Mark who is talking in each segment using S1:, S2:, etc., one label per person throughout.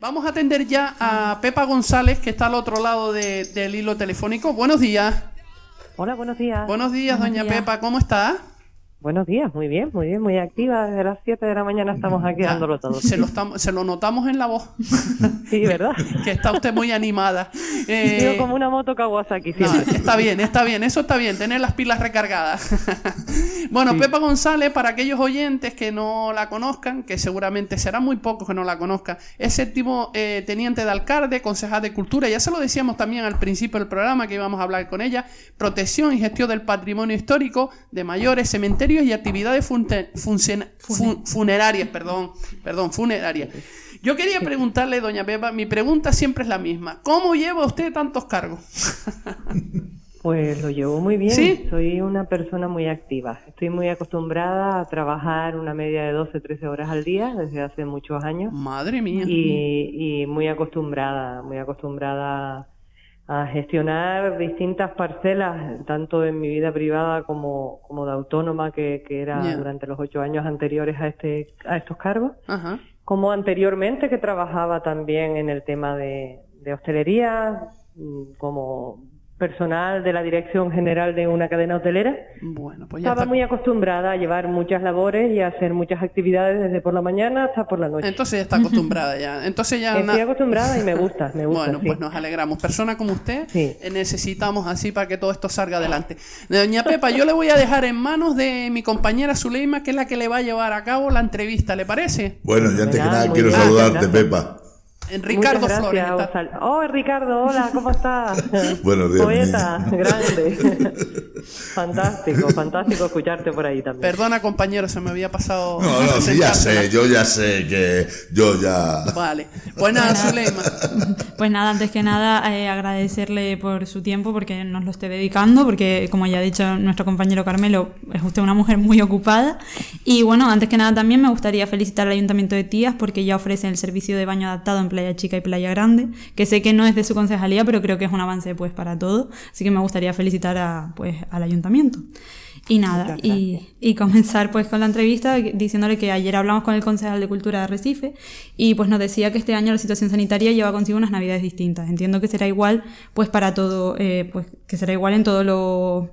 S1: Vamos a atender ya a Pepa González, que está al otro lado del hilo telefónico. Buenos días.
S2: Hola, buenos días.
S1: Buenos días, doña Pepa, ¿cómo está?
S2: Buenos días, muy bien, muy bien, muy activa. Desde las 7 de la mañana estamos aquí dándolo todo.
S1: Se lo, estamos, se lo notamos en la voz.
S2: sí, ¿verdad?
S1: que está usted muy animada.
S2: Eh, como una moto Kawasaki.
S1: No, está bien, está bien, eso está bien, tener las pilas recargadas. bueno, Pepa González, para aquellos oyentes que no la conozcan, que seguramente serán muy pocos que no la conozcan, es séptimo eh, teniente de alcalde, concejal de cultura, ya se lo decíamos también al principio del programa que íbamos a hablar con ella, protección y gestión del patrimonio histórico de mayores, cementerios y actividades funerarias, perdón, perdón, funerarias. Yo quería preguntarle, doña Beba, mi pregunta siempre es la misma. ¿Cómo lleva usted tantos cargos?
S2: Pues lo llevo muy bien. Soy una persona muy activa. Estoy muy acostumbrada a trabajar una media de 12, 13 horas al día desde hace muchos años.
S1: Madre mía.
S2: Y, y muy acostumbrada, muy acostumbrada a gestionar distintas parcelas, tanto en mi vida privada como, como de autónoma, que, que era durante los ocho años anteriores a, este, a estos cargos, como anteriormente que trabajaba también en el tema de, de hostelería, mm, como personal de la Dirección General de una cadena hotelera. Bueno, pues Estaba muy acostumbrada a llevar muchas labores y a hacer muchas actividades desde por la mañana hasta por la noche.
S1: Entonces ya está acostumbrada ya. Entonces ya
S2: Estoy acostumbrada y me gusta, me gusta.
S1: Bueno, pues nos alegramos. Persona como usted eh, necesitamos así para que todo esto salga adelante. Doña Pepa, yo le voy a dejar en manos de mi compañera Zuleima, que es la que le va a llevar a cabo la entrevista, ¿le parece?
S3: Bueno, ya antes que nada quiero saludarte, Pepa.
S1: Ricardo Flores.
S2: Oh, Ricardo, hola, ¿cómo estás?
S3: Buenos días.
S2: Poeta, grande. fantástico, fantástico escucharte por ahí también.
S1: Perdona, compañero, se me había pasado.
S3: No, no, sí, ya sé, yo ya sé que yo ya.
S1: Vale. Pues nada, Zuleima.
S4: Pues nada, antes que nada, eh, agradecerle por su tiempo, porque nos lo esté dedicando, porque como ya ha dicho nuestro compañero Carmelo, es usted una mujer muy ocupada. Y bueno, antes que nada también me gustaría felicitar al Ayuntamiento de Tías, porque ya ofrecen el servicio de baño adaptado en Playa Chica y Playa Grande, que sé que no es de su concejalía, pero creo que es un avance pues para todo, así que me gustaría felicitar a, pues, al ayuntamiento. Y nada, y, comenzar pues con la entrevista diciéndole que ayer hablamos con el concejal de Cultura de Recife y pues nos decía que este año la situación sanitaria lleva consigo unas navidades distintas. Entiendo que será igual pues para todo, eh, pues que será igual en todo lo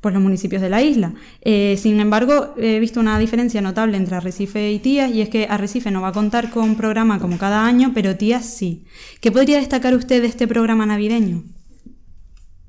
S4: pues, los municipios de la isla. Eh, sin embargo, he visto una diferencia notable entre Arrecife y Tías y es que Arrecife no va a contar con un programa como cada año, pero Tías sí. ¿Qué podría destacar usted de este programa navideño?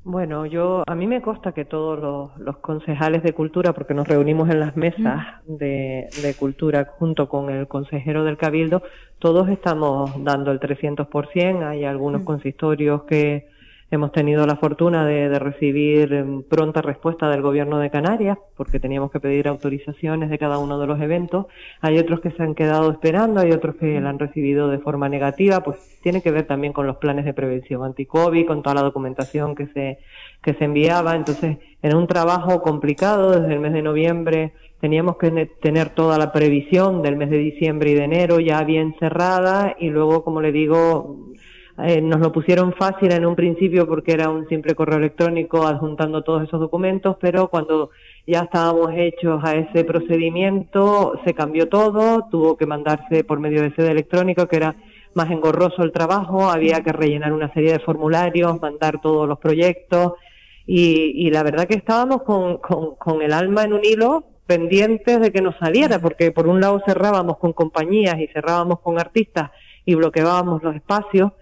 S2: Bueno, yo a mí me consta que todos los, concejales de cultura, porque nos reunimos en las mesas de, de, cultura junto con el consejero del cabildo, todos estamos dando el 300%. Hay algunos consistorios que Hemos tenido la fortuna de, recibir em, pronta respuesta del Gobierno de Canarias, porque teníamos que pedir autorizaciones de cada uno de los eventos. Hay otros que se han quedado esperando, hay otros que la han recibido de forma negativa, pues tiene que ver también con los planes de prevención anti-COVID, con toda la documentación que se, que se enviaba. Entonces, era un trabajo complicado desde el mes de noviembre. Teníamos que tener toda la previsión del mes de diciembre y de enero ya bien cerrada y luego, como le digo, eh, nos lo pusieron fácil en un principio porque era un simple correo electrónico adjuntando todos esos documentos, pero cuando ya estábamos hechos a ese procedimiento se cambió todo, tuvo que mandarse por medio de sede electrónico que era más engorroso el trabajo, había que rellenar una serie de formularios, mandar todos los proyectos y, la verdad que estábamos con, con, con el alma en un hilo pendientes de que nos saliera, porque por un lado cerrábamos con compañías y cerrábamos con artistas y bloqueábamos los espacios,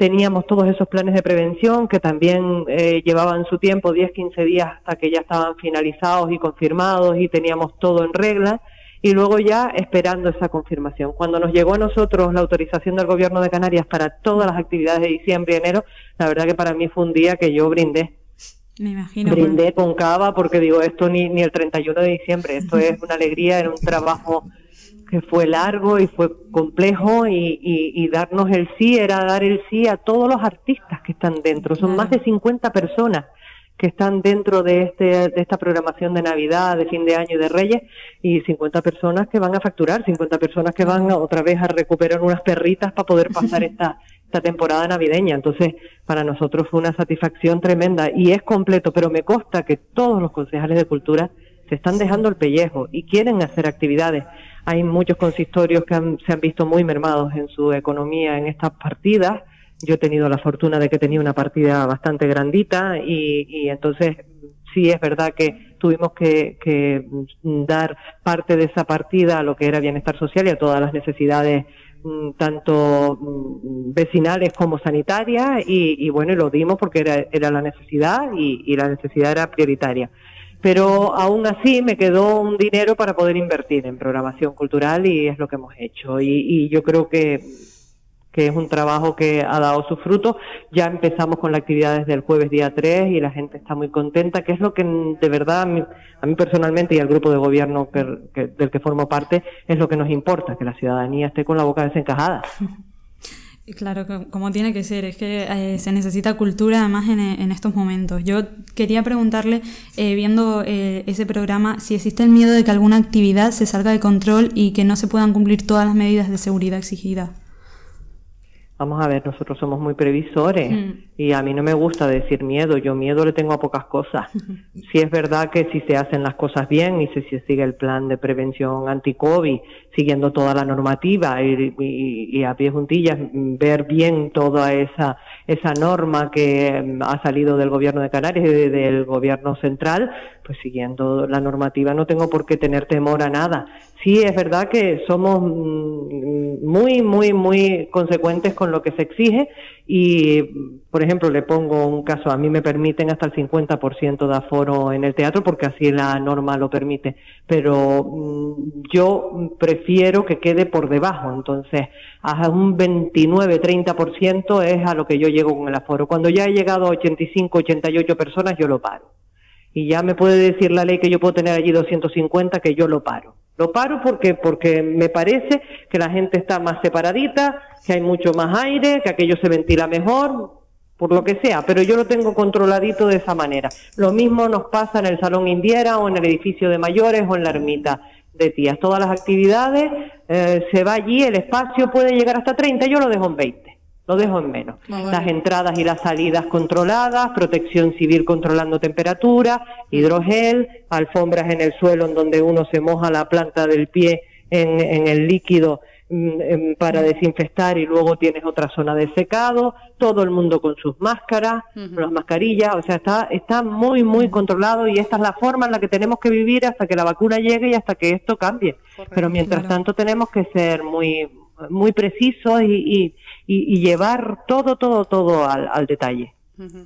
S2: teníamos todos esos planes de prevención que también eh, llevaban su tiempo, 10, 15 días hasta que ya estaban finalizados y confirmados y teníamos todo en regla y luego ya esperando esa confirmación. Cuando nos llegó a nosotros la autorización del Gobierno de Canarias para todas las actividades de diciembre y enero, la verdad que para mí fue un día que yo brindé.
S4: Me imagino.
S2: Brindé con cava porque digo, esto ni, ni el 31 de diciembre, esto es una alegría, era un trabajo que fue largo y fue complejo y, y, darnos el sí era dar el sí a todos los artistas que están dentro. Son más de 50 personas que están dentro de, este, de esta programación de Navidad, de fin de año y de Reyes, y 50 personas que van a facturar, 50 personas que van otra vez a recuperar unas perritas para poder pasar esta, esta temporada navideña. Entonces, para nosotros fue una satisfacción tremenda y es completo, pero me consta que todos los concejales de cultura se están dejando el pellejo y quieren hacer actividades. Hay muchos consistorios que se han visto muy mermados en su economía en estas partidas. Yo he tenido la fortuna de que tenía una partida bastante grandita y, y entonces sí es verdad que tuvimos que, que, dar parte de esa partida a lo que era bienestar social y a todas las necesidades mm, tanto mm, vecinales como sanitarias y, y, bueno, lo dimos porque era, era la necesidad y, y la necesidad era prioritaria pero aún así me quedó un dinero para poder invertir en programación cultural y es lo que hemos hecho. Y, y yo creo que que es un trabajo que ha dado sus frutos. Ya empezamos con la actividad desde el jueves día 3 y la gente está muy contenta, que es lo que de verdad a mí, a personalmente y al grupo de gobierno que, del que formo parte es lo que nos importa, que la ciudadanía esté con la boca desencajada.
S4: Claro, como tiene que ser, es que eh, se necesita cultura además en, en, estos momentos. Yo quería preguntarle, eh, viendo eh, ese programa, si existe el miedo de que alguna actividad se salga de control y que no se puedan cumplir todas las medidas de seguridad exigidas.
S2: Vamos a ver, nosotros somos muy previsores mm. y a mí no me gusta decir miedo, yo miedo le tengo a pocas cosas. Si es verdad que si se hacen las cosas bien y si se sigue el plan de prevención anti-COVID, siguiendo toda la normativa y, a pie juntillas, ver bien toda esa, esa norma que mm, ha salido del gobierno de Canarias y del gobierno central, pues siguiendo la normativa. No tengo por qué tener temor a nada. Sí es verdad que somos mm, muy, muy, muy consecuentes con lo que se exige y, por ejemplo, le pongo un caso, a mí me permiten hasta el 50% de aforo en el teatro porque así la norma lo permite, pero mm, yo prefiero que quede por debajo, entonces a un 29-30% es a lo que yo llego con el aforo. Cuando ya he llegado a 85, 88 personas, yo lo paro. Y ya me puede decir la ley que yo puedo tener allí 250, que yo lo paro lo paro porque, porque me parece que la gente está más separadita, que hay mucho más aire, que aquello se ventila mejor, por lo que sea, pero yo lo tengo controladito de esa manera. Lo mismo nos pasa en el Salón Indiera o en el edificio de mayores o en la ermita de tías. Todas las actividades, eh, se va allí, el espacio puede llegar hasta 30, yo lo dejo en 20 lo dejo en menos. Ah, las entradas y las salidas controladas, protección civil controlando temperatura, hidrogel, alfombras en el suelo en donde uno se moja la planta del pie en, el líquido para desinfectar y luego tienes otra zona de secado, todo el mundo con sus máscaras, las mascarillas, o sea, está, está muy, muy controlado y esta es la forma en la que tenemos que vivir hasta que la vacuna llegue y hasta que esto cambie. Pero mientras tanto tenemos que ser muy, muy precisos y, y, llevar todo, todo, todo al, detalle.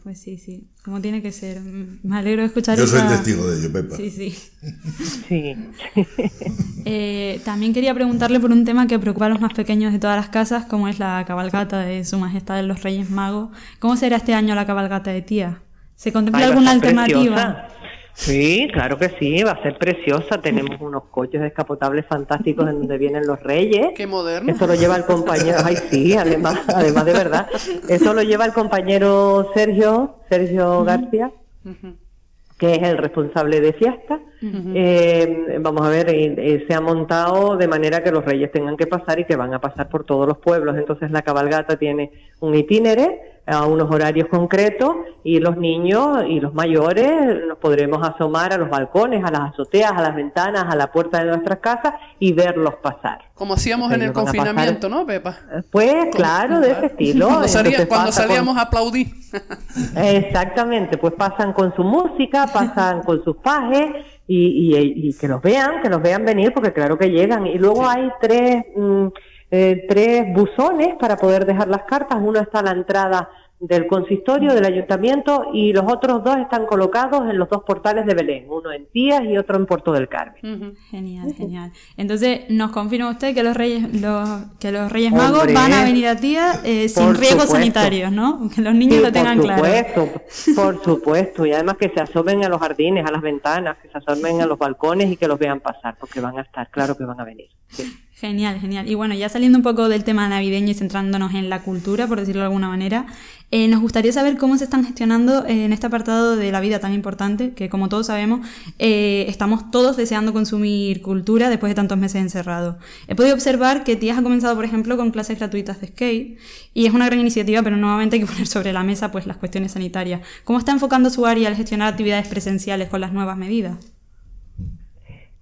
S4: Pues sí, sí, como tiene que ser. Me alegro de escuchar
S3: Yo soy testigo de ello, Pepa.
S4: Sí, sí. sí. Eh, también quería preguntarle por un tema que preocupa a los más pequeños de todas las casas, como es la cabalgata de Su Majestad de los Reyes Magos. ¿Cómo será este año la cabalgata de tía? ¿Se contempla alguna alternativa?
S2: Sí, claro que sí, va a ser preciosa. Tenemos unos coches descapotables fantásticos en donde vienen los reyes.
S1: Qué moderno.
S2: Eso lo lleva el compañero, ay sí, además, además de verdad. Eso lo lleva el compañero Sergio, Sergio García, que es el responsable de fiesta. Eh, vamos a ver, se ha montado de manera que los reyes tengan que pasar y que van a pasar por todos los pueblos. Entonces la cabalgata tiene un itinere a unos horarios concretos y los niños y los mayores nos podremos asomar a los balcones, a las azoteas, a las ventanas, a la puerta de nuestras casas y verlos pasar.
S1: Como hacíamos en el confinamiento, ¿no, Pepa?
S2: Pues claro, de ese estilo.
S1: cuando, salíamos a aplaudir.
S2: Exactamente, pues pasan con su música, pasan con sus pajes y, y, que los vean, que los vean venir, porque claro que llegan. Y luego hay tres... Mm, eh, tres buzones para poder dejar las cartas. Uno está a la entrada del consistorio, del ayuntamiento, y los otros dos están colocados en los dos portales de Belén, uno en Tías y otro en Puerto del Carmen.
S4: Genial, genial. Entonces, ¿nos confirma usted que los Reyes, los, que los Reyes Magos van a venir a Tías eh, sin riesgos sanitarios, ¿no? Que los niños lo tengan
S2: claro. Por supuesto, por supuesto, y además que se asomen a los jardines, a las ventanas, que se asomen a los balcones y que los vean pasar, porque van a estar, claro que van a venir.
S4: Genial, genial. Y bueno, ya saliendo un poco del tema navideño y centrándonos en la cultura, por decirlo de alguna manera, eh, nos gustaría saber cómo se están gestionando eh, en este apartado de la vida tan importante, que como todos sabemos, eh, estamos todos deseando consumir cultura después de tantos meses encerrados. He podido observar que Tías ha comenzado, por ejemplo, con clases gratuitas de skate, y es una gran iniciativa, pero nuevamente hay que poner sobre la mesa pues, las cuestiones sanitarias. ¿Cómo está enfocando su área al gestionar actividades presenciales con las nuevas medidas?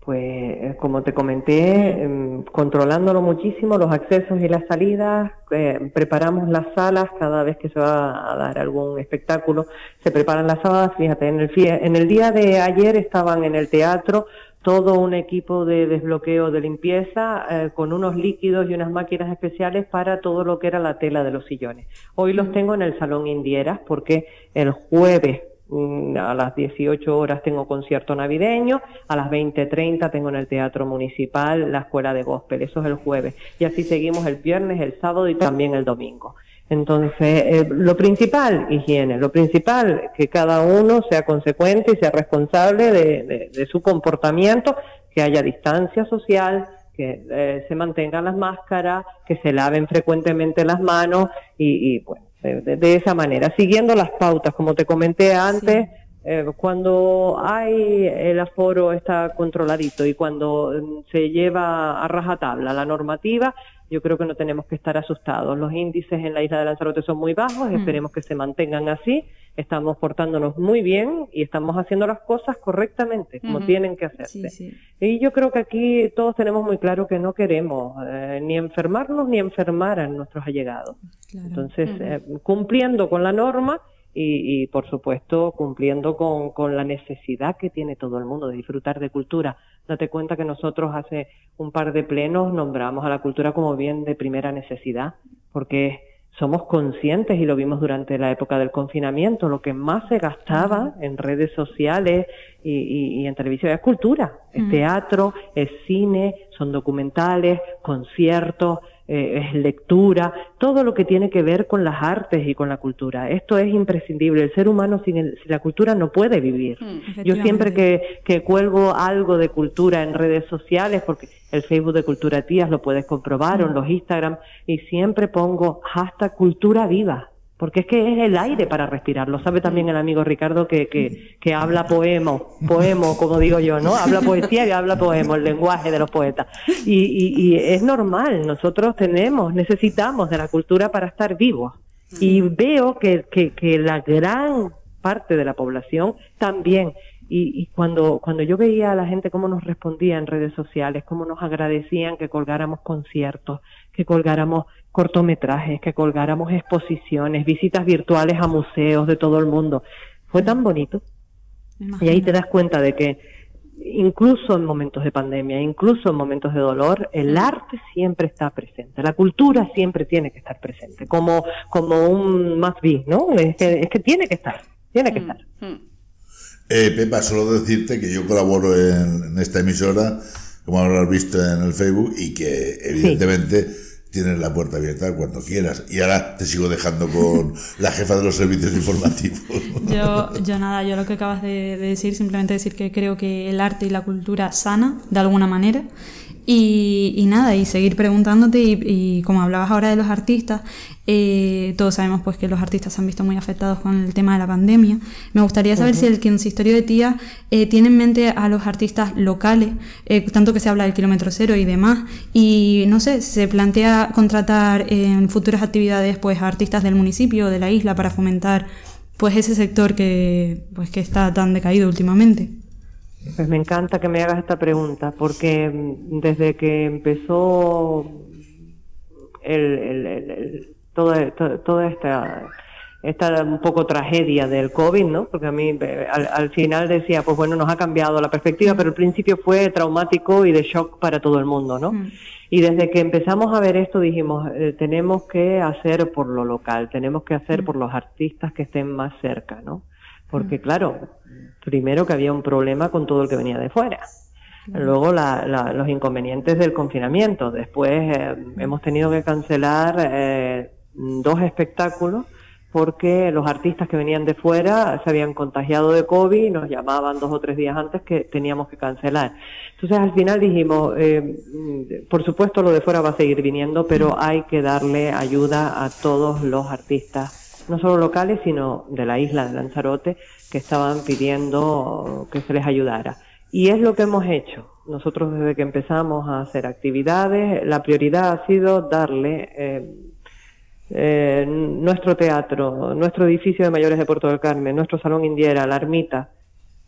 S2: Pues eh, como te comenté, em, controlándolo muchísimo, los accesos y las salidas, eh, preparamos las salas cada vez que se va a dar algún espectáculo, se preparan las salas, fíjate, en el, en el día de ayer estaban en el teatro todo un equipo de desbloqueo de limpieza eh, con unos líquidos y unas máquinas especiales para todo lo que era la tela de los sillones. Hoy los tengo en el Salón Indieras porque el jueves a las 18 horas tengo concierto navideño, a las 20.30 tengo en el Teatro Municipal la Escuela de Gospel, eso es el jueves, y así seguimos el viernes, el sábado y también el domingo. Entonces, eh, lo principal, higiene, lo principal, que cada uno sea consecuente y sea responsable de, su comportamiento, que haya distancia social, que eh, se mantengan las máscaras, que se laven frecuentemente las manos y, y bueno, de, esa manera, siguiendo las pautas, como te comenté antes, eh, cuando hay el aforo está controladito y cuando mm, se lleva a rajatabla la normativa, yo creo que no tenemos que estar asustados. Los índices en la isla de Lanzarote son muy bajos, mm. esperemos que se mantengan así. Estamos portándonos muy bien y estamos haciendo las cosas correctamente, como tienen que hacerse. Y yo creo que aquí todos tenemos muy claro que no queremos eh, ni enfermarnos ni enfermar a nuestros allegados. Entonces, eh, cumpliendo con la norma, y, por supuesto cumpliendo con, con, la necesidad que tiene todo el mundo de disfrutar de cultura. Date cuenta que nosotros hace un par de plenos nombramos a la cultura como bien de primera necesidad, porque somos conscientes y lo vimos durante la época del confinamiento, lo que más se gastaba en redes sociales y, y, en televisión es cultura, es teatro, es cine, son documentales, conciertos, eh, es lectura, todo lo que tiene que ver con las artes y con la cultura. Esto es imprescindible. El ser humano sin, la cultura no puede vivir. Mm, Yo siempre que, que cuelgo algo de cultura en redes sociales, porque el Facebook de Cultura Tías lo puedes comprobar, o en mm. los Instagram, y siempre pongo hashtag cultura viva porque es que es el aire para respirar. Lo sabe también el amigo Ricardo que, que, que habla poema, poemo, como digo yo, ¿no? Habla poesía y habla poema, el lenguaje de los poetas. Y, y, es normal, nosotros tenemos, necesitamos de la cultura para estar vivos. Y veo que, que, que la gran parte de la población también. Y, y, cuando, cuando yo veía a la gente cómo nos respondía en redes sociales, cómo nos agradecían que colgáramos conciertos, que colgáramos cortometrajes, que colgáramos exposiciones, visitas virtuales a museos de todo el mundo. Fue tan bonito. Y ahí te das cuenta de que incluso en momentos de pandemia, incluso en momentos de dolor, el arte siempre está presente, la cultura siempre tiene que estar presente, como, como un más be, ¿no? Es que, es que tiene que estar, tiene que mm, estar. Mm.
S3: Eh, Pepa, solo decirte que yo colaboro en, esta emisora, como habrás visto en el Facebook, y que evidentemente tienes la puerta abierta cuando quieras. Y ahora te sigo dejando con la jefa de los servicios informativos.
S4: Yo, yo nada, yo lo que acabas de, de decir, simplemente decir que creo que el arte y la cultura sana de alguna manera y, nada, y seguir preguntándote, y, como hablabas ahora de los artistas, eh, todos sabemos pues que los artistas se han visto muy afectados con el tema de la pandemia. Me gustaría saber si el consistorio de Tía eh, tiene en mente a los artistas locales, eh, tanto que se habla del kilómetro cero y demás, y no sé, se plantea contratar en futuras actividades pues a artistas del municipio o de la isla para fomentar pues ese sector que pues que está tan decaído últimamente.
S2: Pues me encanta que me hagas esta pregunta, porque mm, desde que empezó el, toda, toda esta, esta un poco tragedia del COVID, ¿no? Porque a mí al, final decía, pues bueno, nos ha cambiado la perspectiva, pero al principio fue traumático y de shock para todo el mundo, ¿no? Mm. Y desde que empezamos a ver esto dijimos, eh, tenemos que hacer por lo local, tenemos que hacer mm. por los artistas que estén más cerca, ¿no? Porque claro, primero que había un problema con todo el que venía de fuera. Luego los inconvenientes del confinamiento. Después eh, hemos tenido que cancelar eh, dos espectáculos porque los artistas que venían de fuera se habían contagiado de COVID y nos llamaban dos o tres días antes que teníamos que cancelar. Entonces al final dijimos, eh, por supuesto lo de fuera va a seguir viniendo, pero hay que darle ayuda a todos los artistas, no solo locales, sino de la isla de Lanzarote, que estaban pidiendo que se les ayudara. Y es lo que hemos hecho. Nosotros desde que empezamos a hacer actividades, la prioridad ha sido darle eh, eh, nuestro teatro, nuestro edificio de mayores de Puerto del Carmen, nuestro salón indiera, la ermita,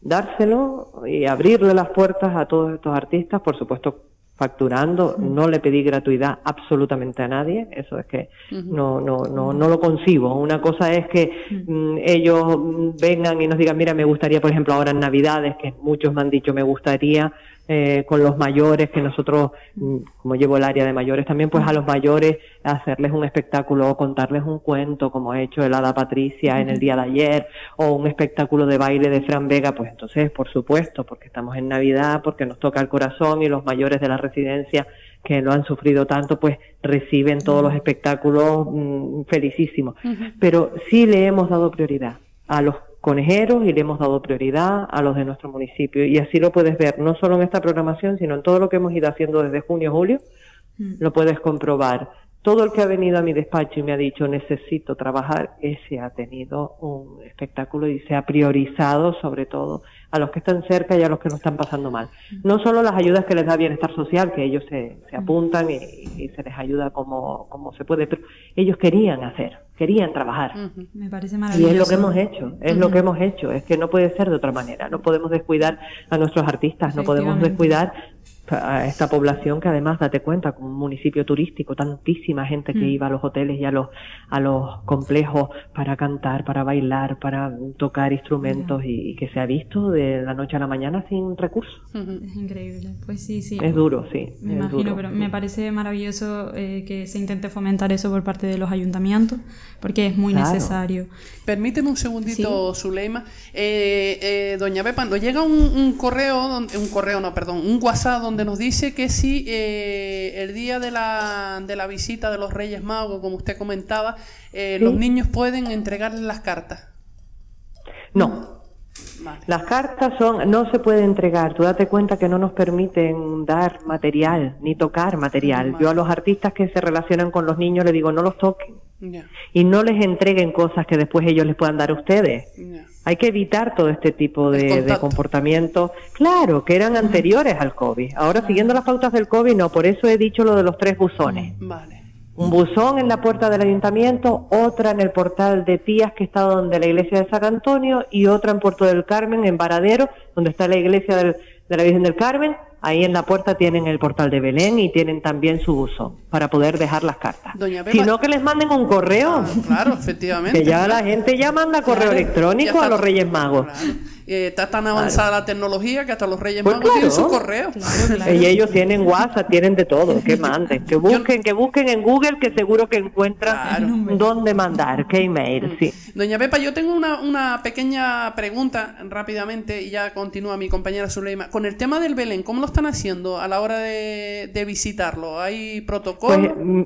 S2: dárselo y abrirle las puertas a todos estos artistas, por supuesto facturando, no le pedí gratuidad absolutamente a nadie, eso es que no, no, no, no lo concibo. Una cosa es que mm, ellos vengan y nos digan, mira, me gustaría, por ejemplo, ahora en Navidades, que muchos me han dicho, me gustaría eh, con los mayores, que nosotros, mm, como llevo el área de mayores también, pues a los mayores hacerles un espectáculo o contarles un cuento, como ha hecho el Hada Patricia en el día de ayer, o un espectáculo de baile de Fran Vega, pues entonces, por supuesto, porque estamos en Navidad, porque nos toca el corazón y los mayores de la residencia que lo han sufrido tanto, pues reciben todos los espectáculos mm, felicísimos. Pero sí le hemos dado prioridad a los conejeros y le hemos dado prioridad a los de nuestro municipio. Y así lo puedes ver, no solo en esta programación, sino en todo lo que hemos ido haciendo desde junio, julio, mm. lo puedes comprobar. Todo el que ha venido a mi despacho y me ha dicho necesito trabajar, ese ha tenido un espectáculo y se ha priorizado sobre todo a los que están cerca y a los que no están pasando mal. No solo las ayudas que les da bienestar social, que ellos se, se apuntan y, se les ayuda como, como se puede, pero ellos querían hacer, querían trabajar.
S4: Me parece maravilloso.
S2: Y es lo que hemos hecho, es lo que hemos hecho, es que no puede ser de otra manera, no podemos descuidar a nuestros artistas, no podemos descuidar a esta población que además, date cuenta, como un municipio turístico, tantísima gente que mm. iba a los hoteles y a los, a los complejos para cantar, para bailar, para tocar instrumentos y, que se ha visto de la noche a la mañana sin recursos.
S4: Es increíble, pues sí, sí.
S2: Es duro, sí.
S4: Me imagino, pero me parece maravilloso eh, que se intente fomentar eso por parte de los ayuntamientos, porque es muy necesario.
S1: Permíteme un segundito, Zuleima. Eh, eh, doña Bepa, nos llega un, un correo, un correo, no, perdón, un WhatsApp donde donde nos dice que si eh, el día de la, de la visita de los Reyes Magos, como usted comentaba, eh, los niños pueden entregarles las cartas.
S2: No. Las cartas son, no se puede entregar. Tú date cuenta que no nos permiten dar material ni tocar material. Yo a los artistas que se relacionan con los niños les digo no los toquen y no les entreguen cosas que después ellos les puedan dar a ustedes. Hay que evitar todo este tipo de, comportamientos, claro, que eran anteriores al COVID. Ahora, siguiendo las pautas del COVID, no, por eso he dicho lo de los tres buzones. Mm, Un buzón en la puerta del ayuntamiento, otra en el portal de Tías, que está donde la iglesia de San Antonio, y otra en Puerto del Carmen, en Varadero, donde está la iglesia de la Virgen del Carmen, Ahí en la puerta tienen el portal de Belén y tienen también su buzón para poder dejar las cartas. si no, que les manden un correo.
S1: claro, efectivamente.
S2: Que ya la gente ya manda correo electrónico a los Reyes Magos.
S1: Eh, está tan avanzada la tecnología que hasta los Reyes pues Magos tienen su correo.
S2: Y ellos tienen WhatsApp, tienen de todo, que manden, que busquen, que busquen en Google, que seguro que encuentran dónde mandar, qué email, sí.
S1: Doña Pepa, yo tengo una, una pequeña pregunta rápidamente y ya continúa mi compañera Zuleima. Con el tema del Belén, ¿cómo lo están haciendo a la hora de, de visitarlo? ¿Hay protocolo? Pues, mm,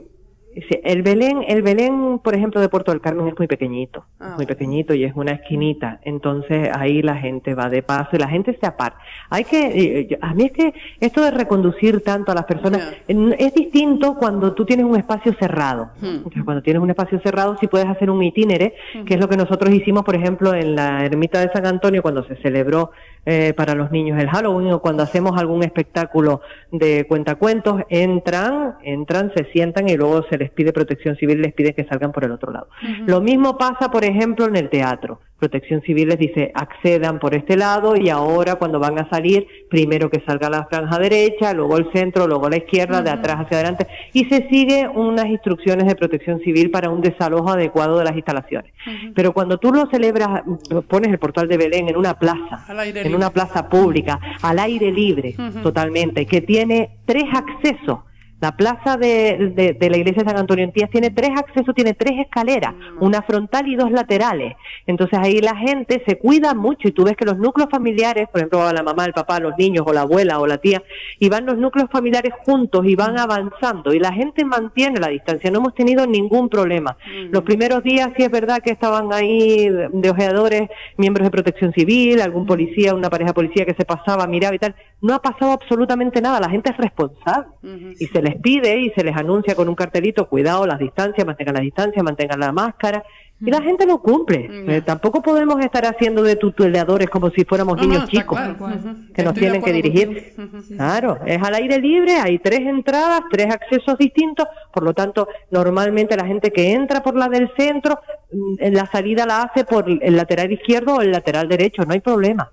S2: el Belén, el Belén, por ejemplo, de Puerto del Carmen es muy pequeñito, ah, muy pequeñito y es una esquinita. Entonces ahí la gente va de paso y la gente se aparta. Hay que, a mí es que esto de reconducir tanto a las personas es distinto cuando tú tienes un espacio cerrado. Hmm. cuando tienes un espacio cerrado sí puedes hacer un itinere, hmm. que es lo que nosotros hicimos, por ejemplo, en la ermita de San Antonio cuando se celebró eh, para los niños el Halloween o cuando hacemos algún espectáculo de cuentacuentos, entran, entran, se sientan y luego se les pide protección civil, les pide que salgan por el otro lado. Lo mismo pasa, por ejemplo, en el teatro. Protección Civil les dice accedan por este lado y ahora cuando van a salir, primero que salga la franja derecha, luego el centro, luego la izquierda, de atrás hacia adelante y se sigue unas instrucciones de Protección Civil para un desalojo adecuado de las instalaciones. Pero cuando tú lo celebras, pones el portal de Belén en una plaza, en una plaza pública, al aire libre, totalmente, que tiene tres accesos la plaza de, de, la iglesia de San Antonio en Tías tiene tres accesos, tiene tres escaleras, mm. una frontal y dos laterales. Entonces ahí la gente se cuida mucho y tú ves que los núcleos familiares, por ejemplo, la mamá, el papá, los niños o la abuela o la tía, y van los núcleos familiares juntos y van avanzando y la gente mantiene la distancia. No hemos tenido ningún problema. Mm. Los primeros días sí es verdad que estaban ahí de ojeadores, miembros de protección civil, algún mm. policía, una pareja policía que se pasaba, miraba y tal. No ha pasado absolutamente nada. La gente es responsable y se les pide y se les anuncia con un cartelito, cuidado, las distancias, mantengan la distancia, mantengan la máscara. Y la mm. gente lo cumple. Mm. Eh, tampoco podemos estar haciendo de tuteladores como si fuéramos niños chicos que nos tienen que dirigir. Claro, es al aire libre, hay tres entradas, tres accesos distintos, por lo tanto, normalmente la gente que entra por la del centro mm, la salida la hace por el lateral izquierdo o el lateral derecho, no hay problema.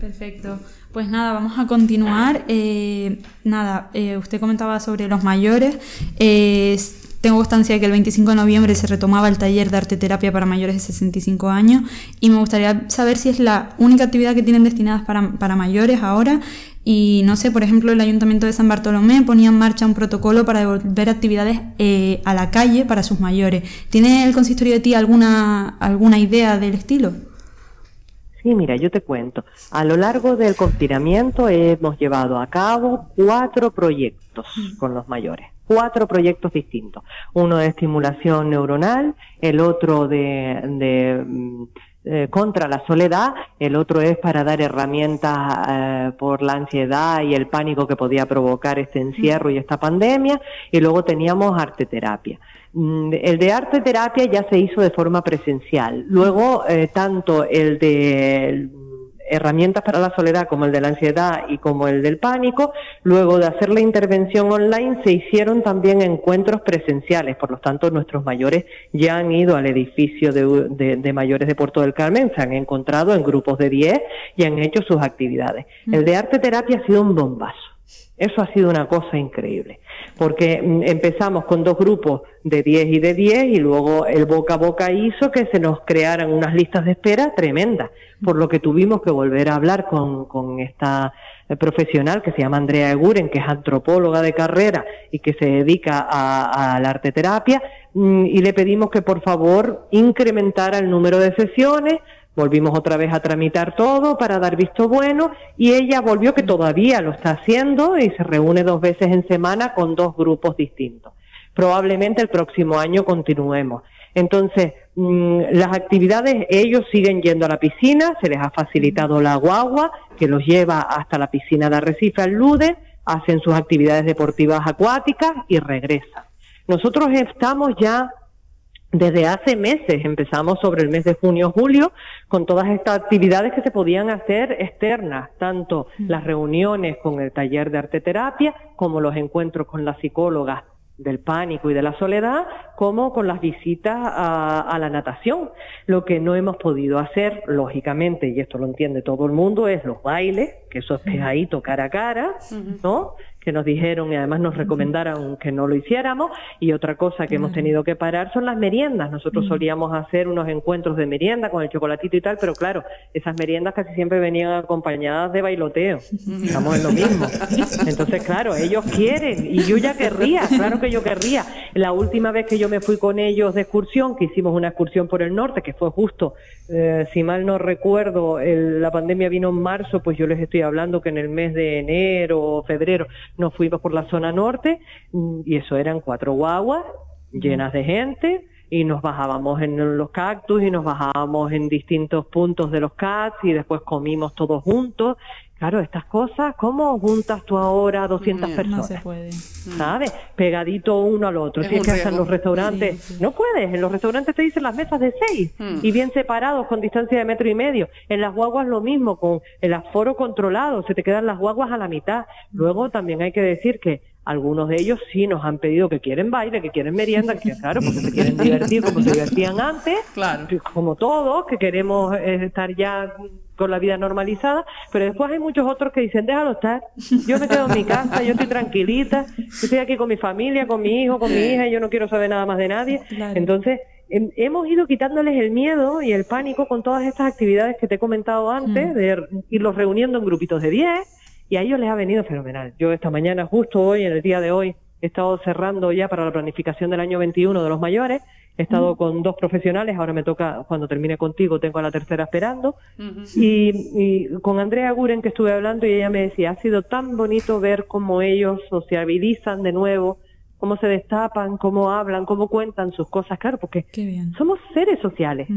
S4: Perfecto. Pues nada, vamos a continuar. Eh, nada, eh, usted comentaba sobre los mayores. Eh, tengo constancia de que el 25 de noviembre se retomaba el taller de arte terapia para mayores de 65 años y me gustaría saber si es la única actividad que tienen destinadas para, para mayores ahora y no sé, por ejemplo, el Ayuntamiento de San Bartolomé ponía en marcha un protocolo para devolver actividades eh, a la calle para sus mayores. ¿Tiene el consistorio de ti alguna, alguna idea del estilo?
S2: Sí, mira, yo te cuento. A lo largo del confinamiento hemos llevado a cabo cuatro proyectos con los mayores cuatro proyectos distintos. Uno de estimulación neuronal, el otro de, de mm, eh, contra la soledad, el otro es para dar herramientas eh, por la ansiedad y el pánico que podía provocar este encierro y esta pandemia, y luego teníamos arte terapia. Mm, el de arte terapia ya se hizo de forma presencial. Luego, eh, tanto el de herramientas para la soledad como el de la ansiedad y como el del pánico. Luego de hacer la intervención online se hicieron también encuentros presenciales, por lo tanto nuestros mayores ya han ido al edificio de, mayores de Puerto del Carmen, se han encontrado en grupos de 10 y han hecho sus actividades. El de arte terapia ha sido un bombazo. Eso ha sido una cosa increíble, porque mm, empezamos con dos grupos de 10 y de 10 y luego el boca a boca hizo que se nos crearan unas listas de espera tremendas, por lo que tuvimos que volver a hablar con, con esta eh, profesional que se llama Andrea Eguren, que es antropóloga de carrera y que se dedica a, a la arteterapia, mm, y le pedimos que por favor incrementara el número de sesiones, Volvimos otra vez a tramitar todo para dar visto bueno y ella volvió que todavía lo está haciendo y se reúne dos veces en semana con dos grupos distintos. Probablemente el próximo año continuemos. Entonces, mm, las actividades, ellos siguen yendo a la piscina, se les ha facilitado la guagua que los lleva hasta la piscina de Arrecife al Lude, hacen sus actividades deportivas acuáticas y regresan. Nosotros estamos ya desde hace meses, empezamos sobre el mes de junio-julio, con todas estas actividades que se podían hacer externas, tanto mm. las reuniones con el taller de arte terapia, como los encuentros con las psicólogas del pánico y de la soledad, como con las visitas a, la natación. Lo que no hemos podido hacer, lógicamente, y esto lo entiende todo el mundo, es los bailes, que eso es pegadito cara a cara, ¿no? Que nos dijeron y además nos recomendaron que no lo hiciéramos. Y otra cosa que hemos tenido que parar son las meriendas. Nosotros solíamos hacer unos encuentros de merienda con el chocolatito y tal, pero claro, esas meriendas casi siempre venían acompañadas de bailoteo. Estamos en lo mismo. Entonces, claro, ellos quieren y yo ya querría, claro que yo querría. La última vez que yo me fui con ellos de excursión, que hicimos una excursión por el norte, que fue justo, eh, si mal no recuerdo, la pandemia vino en marzo, pues yo les estoy hablando que en el mes de enero o febrero nos fuimos por la zona norte mm, y eso eran cuatro guaguas llenas de gente y nos bajábamos en los cactus y nos bajábamos en distintos puntos de los cats y después comimos todos juntos Claro, estas cosas, ¿cómo juntas tú ahora a 200 personas? No se puede. ¿Sabes? Pegadito uno al otro. si es que hasta en los restaurantes, no puedes. En los restaurantes te dicen las mesas de seis hmm. y bien separados con distancia de metro y medio. En las guaguas lo mismo, con el aforo controlado, se te quedan las guaguas a la mitad. Luego también hay que decir que algunos de ellos sí nos han pedido que quieren baile, que quieren merienda, que claro, porque se quieren divertir como se divertían antes, claro. como todos, que queremos eh, estar ya con la vida normalizada, pero después hay muchos otros que dicen, déjalo estar, yo me quedo en mi casa, yo estoy tranquilita, estoy aquí con mi familia, con mi hijo, con mi hija, y yo no quiero saber nada más de nadie. Entonces, hemos ido quitándoles el miedo y el pánico con todas estas actividades que te he comentado antes, mm. de irlos reuniendo en grupitos de 10, y a ellos les ha venido fenomenal. Yo esta mañana, justo hoy, en el día de hoy, he estado cerrando ya para la planificación del año 21 de los mayores, He estado con dos profesionales, ahora me toca, cuando termine contigo, tengo a la tercera esperando. y, con Andrea Guren que estuve hablando y ella me decía, ha sido tan bonito ver cómo ellos sociabilizan de nuevo, cómo se destapan, cómo hablan, cómo cuentan sus cosas, claro, porque somos seres sociales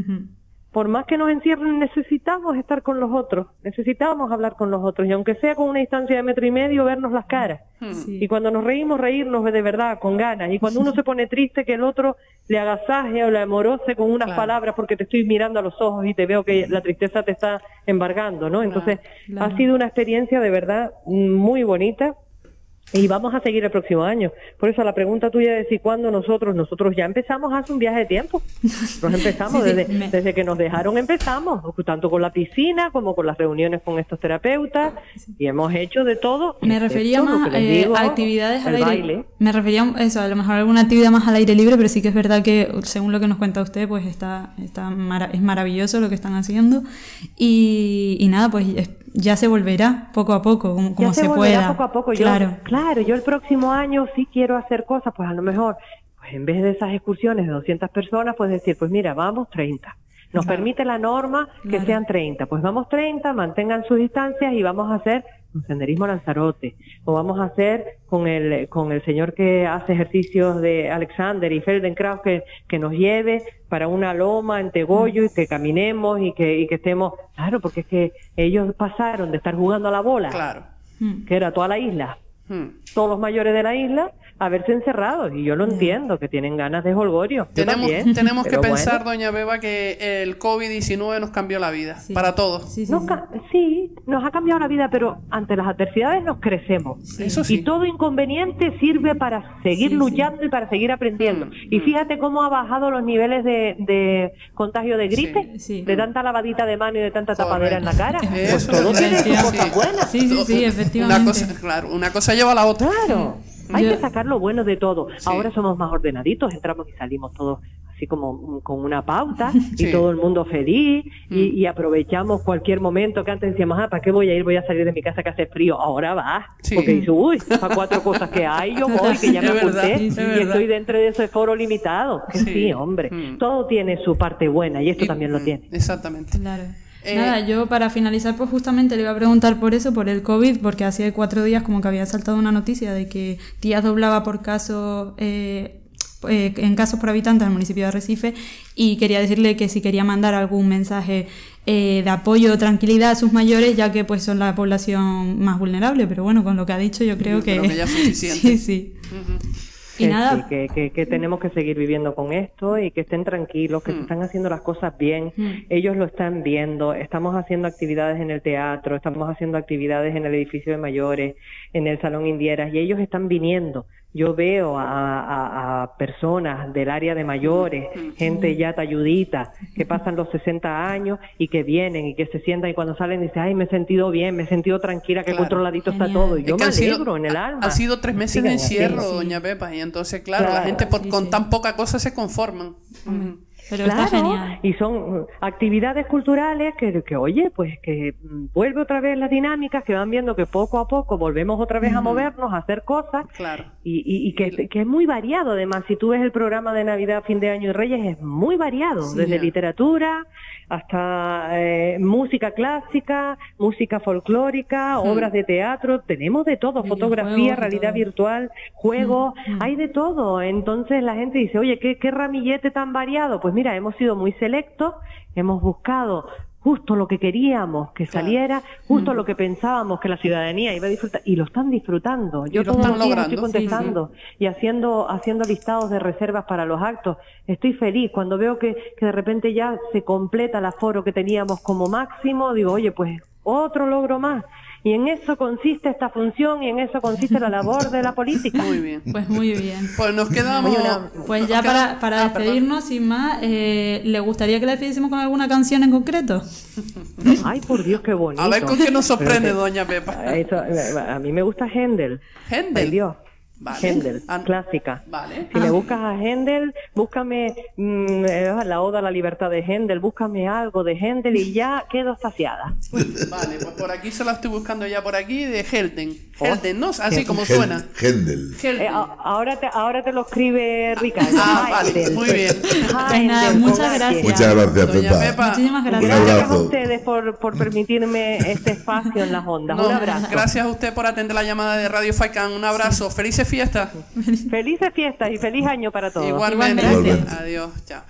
S2: por más que nos encierren, necesitamos estar con los otros, necesitamos hablar con los otros, y aunque sea con una distancia de metro y medio, vernos las caras. Hmm. Y cuando nos reímos, reírnos de verdad, con ganas. Y cuando uno se pone triste, que el otro le agasaje o le amorose con unas palabras porque te estoy mirando a los ojos y te veo que la tristeza te está embargando, ¿no? Entonces, ha sido una experiencia de verdad muy bonita Y vamos a seguir el próximo año. Por eso la pregunta tuya de si cuándo nosotros, nosotros ya empezamos hace un viaje de tiempo. Nos empezamos,
S4: Sí, sí,
S2: desde,
S4: me-
S2: desde que nos dejaron empezamos, tanto con la piscina como con las reuniones con estos terapeutas, y hemos hecho de todo.
S4: Me refería más
S2: les
S4: eh, a actividades al aire.
S2: baile.
S4: Me refería a eso, a lo mejor alguna actividad más al aire libre, pero sí que es verdad que según lo que nos cuenta usted, pues está, está mara- es maravilloso lo que están haciendo. Y, y nada, pues es- ya se volverá poco a poco, como,
S2: ya se,
S4: se,
S2: volverá
S4: pueda.
S2: poco a poco. Yo,
S4: Claro.
S2: claro, yo el próximo año sí quiero hacer cosas, pues a lo mejor, pues en vez de esas excursiones de 200 personas, pues decir, pues mira, vamos 30. Nos permite la norma que
S4: Claro.
S2: sean 30. Pues vamos 30, mantengan sus distancias y vamos a hacer senderismo Lanzarote. O vamos a hacer con el, con el señor que hace ejercicios de Alexander y Feldenkrais que, que nos lleve para una loma en Tegollo y que caminemos y que, y que estemos, claro, porque es que ellos pasaron de estar jugando a la bola
S1: Claro.
S4: Mm.
S2: que era toda la isla,
S1: Hmm.
S2: todos los mayores de la isla, a verse encerrados. Y yo lo entiendo, que tienen ganas de holgorio.
S1: Tenemos,
S2: también,
S1: tenemos que pensar,
S2: bueno.
S1: doña Beba, que el COVID-19 nos cambió la vida.
S4: Sí.
S1: Para todos.
S4: Sí, sí,
S2: Nos
S4: sí.
S2: Nos ha cambiado la vida, pero ante las adversidades nos crecemos.
S1: Eso sí.
S2: Y todo inconveniente sirve para seguir
S4: Sí,
S2: luchando y para seguir aprendiendo.
S1: Mm,
S2: Y
S1: mm.
S2: fíjate cómo ha bajado los niveles de, de contagio de gripe, de tanta lavadita de mano y de tanta tapadera en la cara.
S1: Eso
S2: Pues
S1: es
S2: todo tiene sus cosas
S1: sí.
S2: buenas.
S4: Sí, sí, sí, efectivamente.
S1: Una cosa, claro, una cosa lleva a la otra.
S2: Claro, hay
S4: Yo-
S2: que sacar lo bueno de todo. Ahora somos más ordenaditos, entramos y salimos todos así como mm, con una pauta
S1: Sí.
S2: y todo el mundo feliz y,
S1: Mm.
S2: y aprovechamos cualquier momento que antes decíamos, ah, ¿para qué voy a ir? Voy a salir de mi casa que hace frío. Ahora va,
S1: Sí.
S2: porque dice, uy, a cuatro cosas que hay, yo voy, que ya me
S1: verdad,
S2: apunté
S1: sí,
S2: y
S1: verdad.
S2: estoy dentro de ese foro limitado. Que
S1: Sí.
S2: sí, hombre,
S1: Mm.
S2: todo tiene su parte buena y esto
S1: Y-
S2: también lo
S1: mm,
S2: tiene.
S1: Exactamente.
S4: Claro.
S1: Eh,
S4: Nada, yo para finalizar, pues justamente le iba a preguntar por eso, por el COVID, porque hacía cuatro días como que había saltado una noticia de que Tías doblaba por caso, eh, eh, en casos por habitantes al municipio de Arrecife, y quería decirle que si quería mandar algún mensaje eh, de apoyo o tranquilidad a sus mayores, ya que pues son la población más vulnerable, pero bueno, con lo que ha dicho yo creo
S1: Yo
S4: que...
S1: creo que ya es suficiente.
S4: sí, sí.
S1: Ujú.
S4: Y
S2: que,
S4: nada,
S2: sí, que, que- que tenemos que seguir viviendo con esto y que estén tranquilos, que se
S1: Mm.
S2: están haciendo las cosas bien,
S4: Mm.
S2: ellos lo están viendo, estamos haciendo actividades en el teatro, estamos haciendo actividades en el edificio de mayores, en el Salón Indieras, y ellos están viniendo. Yo veo a, a- a personas del área de mayores, gente ya talludita, que pasan los 60 años y que vienen y que se sientan y cuando salen dicen, ay, me he sentido bien, me he sentido tranquila, que
S1: Claro.
S2: controladito está todo. Y
S1: Es
S2: yo
S1: que
S2: me
S1: han sido-
S2: alegro en el alma.
S1: Han sido tres meses de
S2: Sigan así.
S1: encierro,
S4: Sí.
S1: doña Pepa, y entonces, claro, la
S2: Claro.
S1: gente por-
S4: Sí,
S1: con
S4: sí.
S1: tan poca cosa se conforman.
S4: Pero está genial.
S2: Y son mm, actividades culturales que, que, oye, pues que vuelve otra vez las dinámicas, que van viendo que poco a poco volvemos otra vez a movernos, a hacer cosas.
S1: Claro.
S2: Y, y, y que, que es muy variado, además, si tú ves el programa de Navidad, Fin de Año y Reyes, es muy variado,
S1: Sí.
S2: desde literatura hasta eh, música clásica, música folclórica, obras de teatro, tenemos de todo, fotografía, realidad
S4: todo.
S2: virtual, juegos, hay de todo. Entonces la gente dice, oye, ¿qué, qué ramillete tan variado? Pues mira, hemos sido muy selectos, hemos buscado justo lo que queríamos que
S1: Claro.
S2: saliera, justo
S4: Mm.
S2: lo que pensábamos que la ciudadanía iba a disfrutar, y lo están disfrutando. Yo
S1: lo están logrando.
S2: estoy
S1: Sí, sí.
S2: contestando y haciendo, haciendo listados de reservas para los actos. Estoy feliz cuando veo que, que de repente ya se completa el aforo que teníamos como máximo, digo, oye, pues otro logro más. Y en eso consiste esta función y en eso consiste la labor de la política.
S1: Muy bien.
S4: Pues muy bien.
S1: Pues nos quedamos.
S2: Una-
S4: Pues ya para, para
S1: Ah, perdón.
S4: despedirnos, sin más, eh, ¿le gustaría que le despidiésemos con alguna canción en concreto?
S2: Ay, por Dios, qué bonito.
S1: A ver con qué nos sorprende, doña Pepa.
S2: eso, a mí me gusta Händel.
S1: Händel.
S2: Ay, Dios.
S1: Vale.
S2: Händel,
S1: Ah,
S2: clásica.
S1: Vale.
S2: Si
S4: Ah.
S2: me buscas a Händel, búscame mm, eh, la Oda a la Libertad de Händel, búscame algo de Händel y ya quedo saciada.
S1: Vale, pues por aquí se la estoy buscando ya por aquí de Helden.
S2: Oh,
S1: Helden, ¿no? Así como suena.
S3: Gendel.
S1: Helden.
S2: Eh, ahora, te, ahora te lo escribe Ricardo.
S1: Ah, vale,
S2: Händel.
S1: muy bien.
S4: Pues nada,
S2: Händel,
S4: muchas gracias.
S3: Muchas gracias,
S1: Doña
S3: Pepa.
S1: Pepa.
S4: Muchísimas
S3: Un
S4: gracias.
S2: Gracias a ustedes por, por permitirme este espacio en las ondas.
S1: No,
S2: Un abrazo.
S1: Gracias a usted por atender la llamada de Radio Faikan. Un abrazo. Felices fiestas.
S2: Felices fiestas y feliz año para todos.
S1: Igualmente.
S3: Igualmente.
S1: Adiós. Chao.